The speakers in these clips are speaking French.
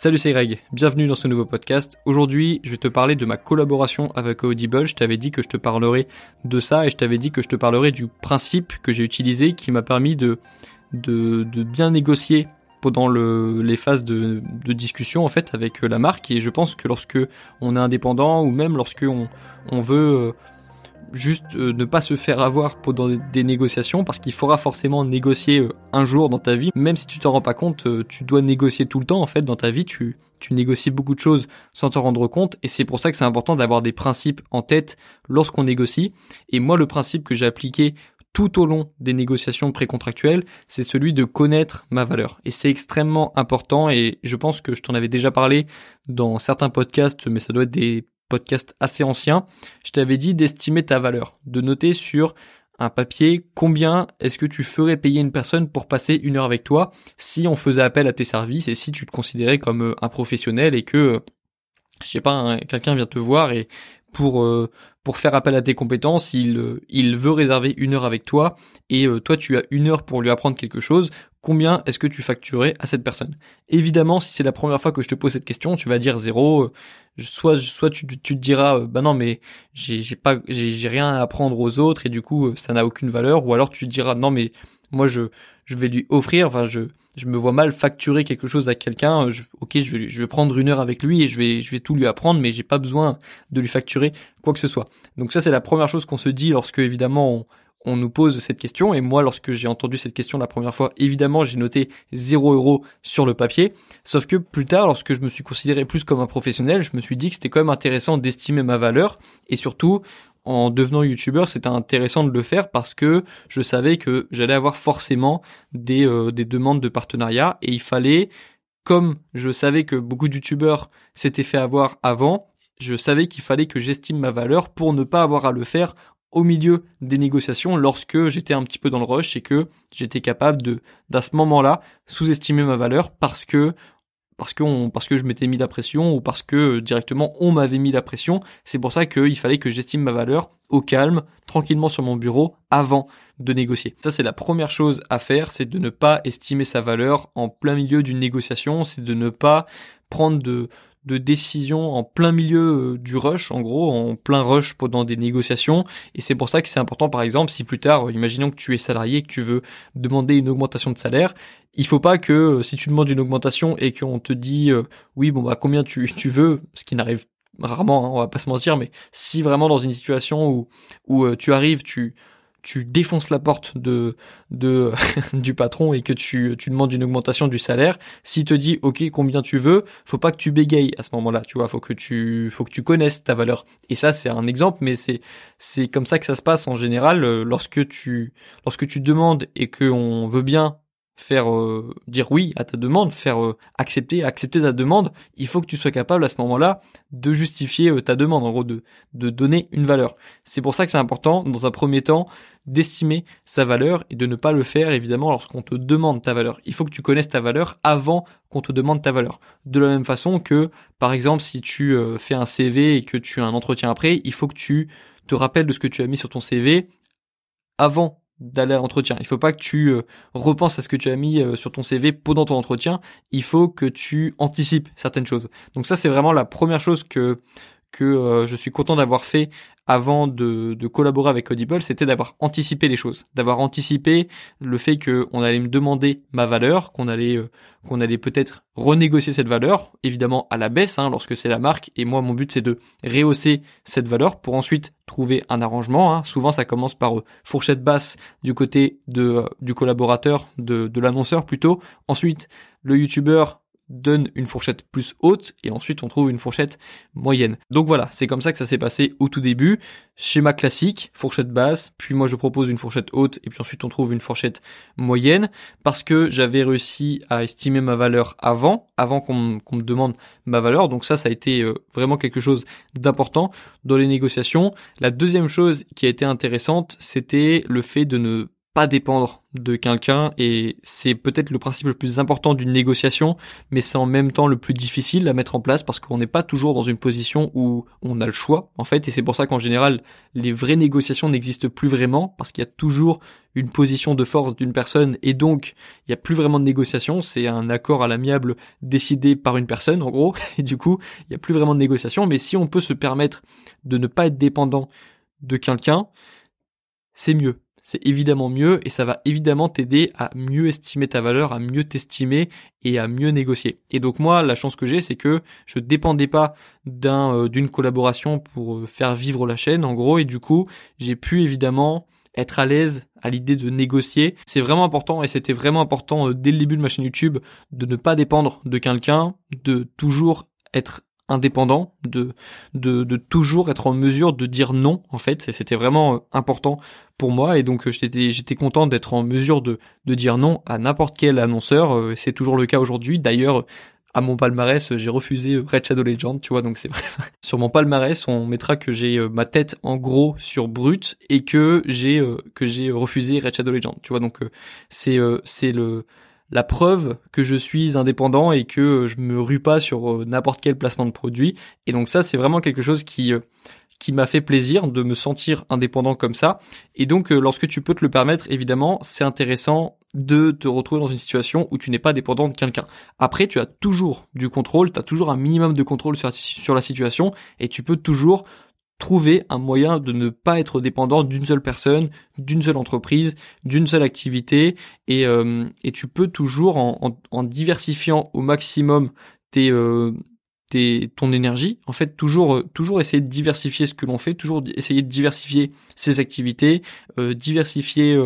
Salut c'est Greg, bienvenue dans ce nouveau podcast. Aujourd'hui je vais te parler de ma collaboration avec Audible. Je t'avais dit que je te parlerai de ça et je t'avais dit que je te parlerai du principe que j'ai utilisé qui m'a permis de, bien négocier pendant le, les phases de, discussion en fait avec la marque et je pense que lorsque on est indépendant ou même lorsque on veut euh, juste euh, ne pas se faire avoir pendant des négociations parce qu'il faudra forcément négocier euh, un jour dans ta vie. Même si tu t'en rends pas compte, euh, tu dois négocier tout le temps en fait dans ta vie. Tu, tu négocies beaucoup de choses sans te rendre compte et c'est pour ça que c'est important d'avoir des principes en tête lorsqu'on négocie. Et moi, le principe que j'ai appliqué tout au long des négociations précontractuelles, c'est celui de connaître ma valeur. Et c'est extrêmement important et je pense que je t'en avais déjà parlé dans certains podcasts, mais ça doit être des podcast assez ancien, je t'avais dit d'estimer ta valeur, de noter sur un papier combien est-ce que tu ferais payer une personne pour passer une heure avec toi si on faisait appel à tes services et si tu te considérais comme euh, un professionnel et que euh, je sais pas hein, quelqu'un vient te voir et pour euh, pour faire appel à tes compétences, il il veut réserver une heure avec toi et toi tu as une heure pour lui apprendre quelque chose combien est-ce que tu facturais à cette personne Évidemment, si c'est la première fois que je te pose cette question, tu vas dire zéro. Euh, soit, soit tu, te diras, euh, bah non, mais j'ai, pas, rien à apprendre aux autres et du coup, euh, ça n'a aucune valeur. Ou alors tu te diras, non, mais moi, je, vais lui offrir. Enfin, je, je me vois mal facturer quelque chose à quelqu'un. ok, je vais, prendre une heure avec lui et je vais, je vais tout lui apprendre, mais j'ai pas besoin de lui facturer quoi que ce soit. Donc ça, c'est la première chose qu'on se dit lorsque évidemment on, on nous pose cette question. Et moi, lorsque j'ai entendu cette question la première fois, évidemment, j'ai noté 0 euros sur le papier. Sauf que plus tard, lorsque je me suis considéré plus comme un professionnel, je me suis dit que c'était quand même intéressant d'estimer ma valeur. Et surtout, en devenant youtubeur, c'était intéressant de le faire parce que je savais que j'allais avoir forcément des, euh, des demandes de partenariat et il fallait, comme je savais que beaucoup de youtubeurs s'étaient fait avoir avant, je savais qu'il fallait que j'estime ma valeur pour ne pas avoir à le faire au milieu des négociations lorsque j'étais un petit peu dans le rush et que j'étais capable de, d'à ce moment-là, sous-estimer ma valeur parce que parce que parce que je m'étais mis la pression ou parce que directement on m'avait mis la pression. C'est pour ça qu'il fallait que j'estime ma valeur au calme, tranquillement sur mon bureau avant de négocier. Ça c'est la première chose à faire, c'est de ne pas estimer sa valeur en plein milieu d'une négociation, c'est de ne pas prendre de de décision en plein milieu euh, du rush, en gros, en plein rush pendant des négociations. Et c'est pour ça que c'est important, par exemple, si plus tard, imaginons que tu es salarié, que tu veux demander une augmentation de salaire, il faut pas que euh, si tu demandes une augmentation et qu'on te dit euh, oui, bon bah combien tu, veux, ce qui n'arrive rarement, hein, on va pas se mentir, mais si vraiment dans une situation où où tu arrives, tu tu défonces la porte de, de du patron et que tu, tu demandes une augmentation du salaire, s'il te dit OK, combien tu veux, faut pas que tu bégayes à ce moment-là, tu vois, faut que tu faut que tu connaisses ta valeur. Et ça c'est un exemple mais c'est c'est comme ça que ça se passe en général euh, lorsque tu lorsque tu demandes et que on veut bien faire euh, dire oui à ta demande, faire euh, accepter accepter ta demande, il faut que tu sois capable à ce moment-là de justifier euh, ta demande, en gros de de donner une valeur. C'est pour ça que c'est important dans un premier temps d'estimer sa valeur et de ne pas le faire évidemment lorsqu'on te demande ta valeur. Il faut que tu connaisses ta valeur avant qu'on te demande ta valeur. De la même façon que par exemple si tu fais un CV et que tu as un entretien après, il faut que tu te rappelles de ce que tu as mis sur ton CV avant d'aller à l'entretien. Il faut pas que tu euh, repenses à ce que tu as mis euh, sur ton CV pendant ton entretien. Il faut que tu anticipes certaines choses. Donc ça, c'est vraiment la première chose que que euh, je suis content d'avoir fait avant de, collaborer avec Audible, c'était d'avoir anticipé les choses, d'avoir anticipé le fait qu'on allait me demander ma valeur, qu'on allait euh, qu'on allait peut-être renégocier cette valeur, évidemment à la baisse, hein, lorsque c'est la marque. Et moi, mon but c'est de rehausser cette valeur pour ensuite trouver un arrangement. Hein. Souvent, ça commence par euh, fourchette basse du côté de du collaborateur, de, de l'annonceur plutôt. Ensuite, le youtubeur donne une fourchette plus haute et ensuite on trouve une fourchette moyenne. Donc voilà, c'est comme ça que ça s'est passé au tout début. Schéma classique, fourchette basse, puis moi je propose une fourchette haute et puis ensuite on trouve une fourchette moyenne parce que j'avais réussi à estimer ma valeur avant, avant qu'on me demande ma valeur. Donc ça, ça a été euh, vraiment quelque chose d'important dans les négociations. La deuxième chose qui a été intéressante, c'était le fait de ne pas dépendre de quelqu'un et c'est peut-être le principe le plus important d'une négociation, mais c'est en même temps le plus difficile à mettre en place parce qu'on n'est pas toujours dans une position où on a le choix en fait. Et c'est pour ça qu'en général les vraies négociations n'existent plus vraiment parce qu'il y a toujours une position de force d'une personne et donc il n'y a plus vraiment de négociation, c'est un accord à l'amiable décidé par une personne en gros. Et du coup il n'y a plus vraiment de négociation. Mais si on peut se permettre de ne pas être dépendant de quelqu'un, c'est mieux c'est évidemment mieux et ça va évidemment t'aider à mieux estimer ta valeur, à mieux t'estimer et à mieux négocier. Et donc moi, la chance que j'ai, c'est que je dépendais pas d'un euh, d'une collaboration pour euh, faire vivre la chaîne en gros et du coup, j'ai pu évidemment être à l'aise à l'idée de négocier. C'est vraiment important et c'était vraiment important euh, dès le début de ma chaîne YouTube de ne pas dépendre de quelqu'un, de toujours être indépendant, de, de, toujours être en mesure de dire non, en fait. C'était vraiment euh, important pour moi et donc euh, j'étais, content d'être en mesure de, de dire non à n'importe quel annonceur. Euh, c'est toujours le cas aujourd'hui. D'ailleurs, à mon palmarès, j'ai refusé Red Shadow Legend, tu vois, donc c'est vrai. sur mon palmarès, on mettra que j'ai ma tête en gros sur brut et que j'ai que j'ai refusé Red Shadow Legend, tu vois, donc c'est c'est le la preuve que je suis indépendant et que je me rue pas sur euh, n'importe quel placement de produit. Et donc ça, c'est vraiment quelque chose qui euh, qui m'a fait plaisir de me sentir indépendant comme ça. Et donc, euh, lorsque tu peux te le permettre, évidemment, c'est intéressant de te retrouver dans une situation où tu n'es pas dépendant de quelqu'un. Après, tu as toujours du contrôle, tu as toujours un minimum de contrôle sur, sur la situation et tu peux toujours trouver un moyen de ne pas être dépendant d'une seule personne, d'une seule entreprise, d'une seule activité, et, euh, et tu peux toujours en, en, diversifiant au maximum tes, euh, tes, ton énergie, en fait toujours euh, toujours essayer de diversifier ce que l'on fait, toujours essayer de diversifier ses activités, diversifier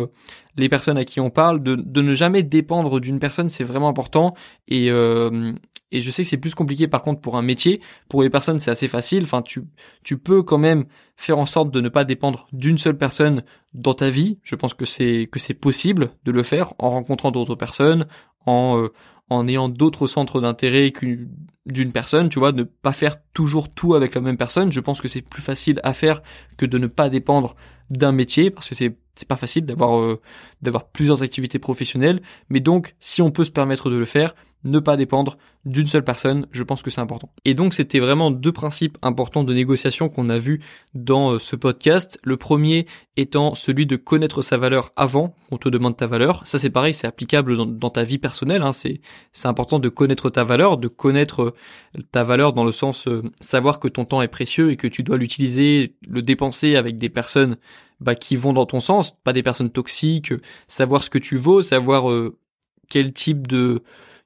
les personnes à qui on parle, de, de ne jamais dépendre d'une personne, c'est vraiment important. Et, euh, et je sais que c'est plus compliqué par contre pour un métier. Pour les personnes, c'est assez facile. Enfin, tu, tu peux quand même faire en sorte de ne pas dépendre d'une seule personne dans ta vie. Je pense que c'est que c'est possible de le faire en rencontrant d'autres personnes, en euh, en ayant d'autres centres d'intérêt qu'une d'une personne, tu vois, ne pas faire toujours tout avec la même personne. Je pense que c'est plus facile à faire que de ne pas dépendre d'un métier parce que c'est c'est pas facile d'avoir euh, d'avoir plusieurs activités professionnelles, mais donc si on peut se permettre de le faire, ne pas dépendre d'une seule personne, je pense que c'est important. Et donc c'était vraiment deux principes importants de négociation qu'on a vu dans euh, ce podcast. Le premier étant celui de connaître sa valeur avant qu'on te demande ta valeur. Ça c'est pareil, c'est applicable dans, ta vie personnelle. Hein. C'est important de connaître ta valeur, de connaître euh, ta valeur dans le sens savoir que ton temps est précieux et que tu dois l'utiliser, le dépenser avec des personnes bah, qui vont dans ton sens, pas des personnes toxiques, savoir ce que tu vaux, savoir euh, quel type de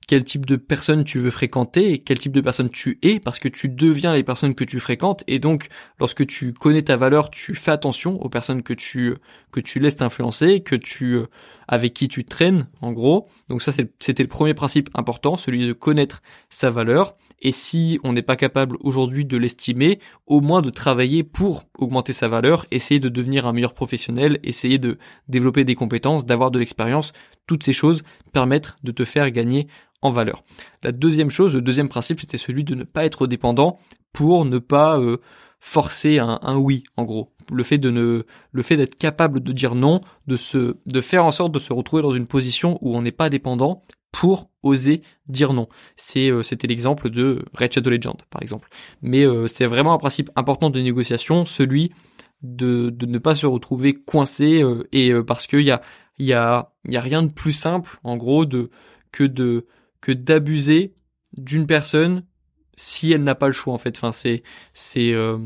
quel type de personne tu veux fréquenter et quel type de personne tu es parce que tu deviens les personnes que tu fréquentes. Et donc lorsque tu connais ta valeur, tu fais attention aux personnes que tu que tu laisses t'influencer, que tu euh, avec qui tu traînes en gros. Donc ça c'était le premier principe important, celui de connaître sa valeur. Et si on n'est pas capable aujourd'hui de l'estimer, au moins de travailler pour augmenter sa valeur, essayer de devenir un meilleur professionnel, essayer de développer des compétences, d'avoir de l'expérience, toutes ces choses permettent de te faire gagner en valeur. La deuxième chose, le deuxième principe, c'était celui de ne pas être dépendant pour ne pas euh, forcer un, oui, en gros. Le fait de ne, le fait d'être capable de dire non, de se, de faire en sorte de se retrouver dans une position où on n'est pas dépendant pour oser dire non. C'est, euh, c'était l'exemple de Red Shadow Legend, par exemple. Mais euh, c'est vraiment un principe important de négociation, celui de, ne pas se retrouver coincé et parce qu'il y a, il y a, y a rien de plus simple, en gros, que de que d'abuser d'une personne si elle n'a pas le choix en fait. Enfin c'est c'est euh,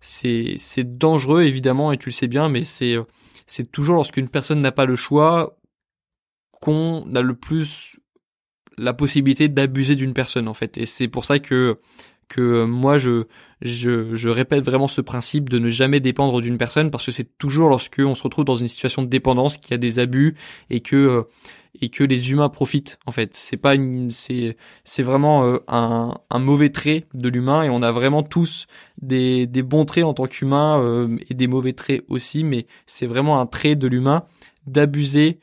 c'est dangereux évidemment et tu le sais bien, mais c'est euh, c'est toujours lorsqu'une personne n'a pas le choix qu'on a le plus la possibilité d'abuser d'une personne en fait. Et c'est pour ça que que moi je, je je répète vraiment ce principe de ne jamais dépendre d'une personne parce que c'est toujours lorsque on se retrouve dans une situation de dépendance qu'il y a des abus et que euh, et que les humains profitent en fait. C'est pas une c'est c'est vraiment euh, un, un mauvais trait de l'humain et on a vraiment tous des des bons traits en tant qu'humain euh, et des mauvais traits aussi mais c'est vraiment un trait de l'humain d'abuser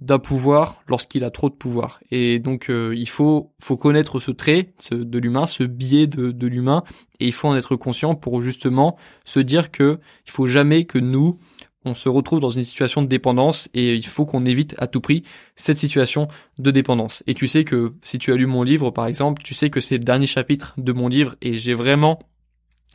d'un pouvoir lorsqu'il a trop de pouvoir. Et donc euh, il faut faut connaître ce trait de l'humain, ce biais de, de l'humain, et il faut en être conscient pour justement se dire que il faut jamais que nous on se retrouve dans une situation de dépendance et il faut qu'on évite à tout prix cette situation de dépendance. Et tu sais que si tu as lu mon livre par exemple, tu sais que c'est le dernier chapitre de mon livre et j'ai vraiment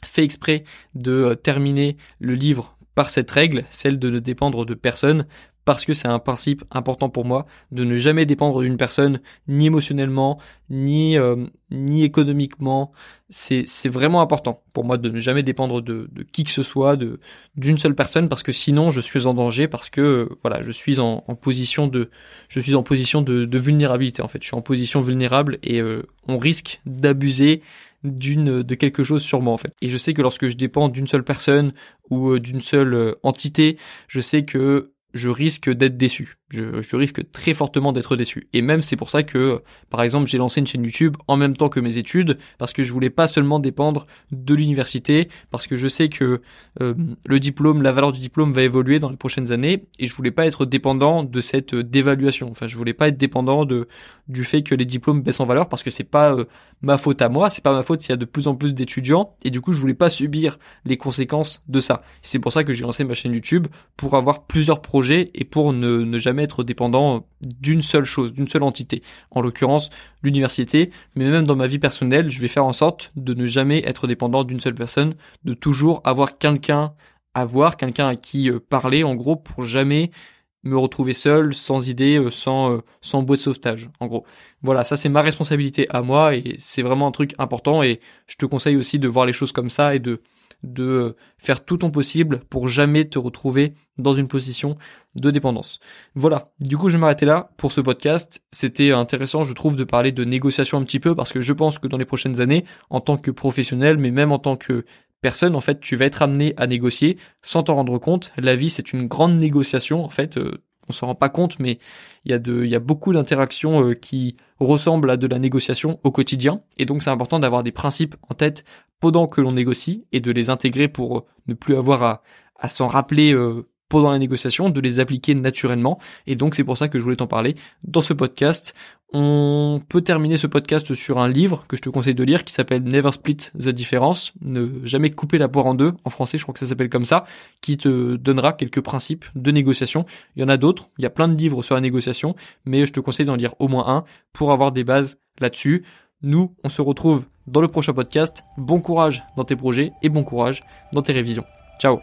fait exprès de euh, terminer le livre par cette règle, celle de ne dépendre de personne, parce que c'est un principe important pour moi de ne jamais dépendre d'une personne, ni émotionnellement, ni euh, ni économiquement. C'est vraiment important pour moi de ne jamais dépendre de, de qui que ce soit, d'une seule personne, parce que sinon je suis en danger, parce que euh, voilà, je suis en, en, position de je suis en position de, de, vulnérabilité en fait. Je suis en position vulnérable et on risque d'abuser d'une de quelque chose sur moi en fait. Et je sais que lorsque je dépends d'une seule personne ou euh, d'une seule euh, entité, je sais que je risque d'être déçu. Je, risque très fortement d'être déçu. Et même c'est pour ça que, par exemple, j'ai lancé une chaîne YouTube en même temps que mes études, parce que je voulais pas seulement dépendre de l'université, parce que je sais que euh, le diplôme, la valeur du diplôme va évoluer dans les prochaines années, et je voulais pas être dépendant de cette euh, dévaluation. Enfin, je voulais pas être dépendant de du fait que les diplômes baissent en valeur, parce que c'est pas euh, ma faute à moi, c'est pas ma faute s'il y a de plus en plus d'étudiants, et du coup, je voulais pas subir les conséquences de ça. C'est pour ça que j'ai lancé ma chaîne YouTube pour avoir plusieurs projets et pour ne, ne jamais être dépendant d'une seule chose, d'une seule entité. En l'occurrence, l'université, mais même dans ma vie personnelle, je vais faire en sorte de ne jamais être dépendant d'une seule personne, de toujours avoir quelqu'un à voir, quelqu'un à qui euh, parler, en gros, pour jamais me retrouver seul, sans idée, euh, sans euh, sans de sauvetage, en gros. Voilà, ça c'est ma responsabilité à moi et c'est vraiment un truc important et je te conseille aussi de voir les choses comme ça et de de faire tout ton possible pour jamais te retrouver dans une position de dépendance. Voilà, du coup je vais m'arrêter là pour ce podcast. C'était intéressant je trouve de parler de négociation un petit peu parce que je pense que dans les prochaines années, en tant que professionnel, mais même en tant que personne, en fait, tu vas être amené à négocier sans t'en rendre compte. La vie, c'est une grande négociation, en fait. Euh, on s'en rend pas compte, mais il y a y a beaucoup d'interactions euh, qui ressemblent à de la négociation au quotidien. Et donc, c'est important d'avoir des principes en tête pendant que l'on négocie et de les intégrer pour ne plus avoir à, à s'en rappeler euh, pendant la négociation, de les appliquer naturellement. Et donc c'est pour ça que je voulais t'en parler dans ce podcast. On peut terminer ce podcast sur un livre que je te conseille de lire qui s'appelle Never Split the Difference, ne jamais couper la poire en deux, en français je crois que ça s'appelle comme ça, qui te donnera quelques principes de négociation. Il y en a d'autres, il y a plein de livres sur la négociation, mais je te conseille d'en lire au moins un pour avoir des bases là-dessus. Nous, on se retrouve dans le prochain podcast. Bon courage dans tes projets et bon courage dans tes révisions. Ciao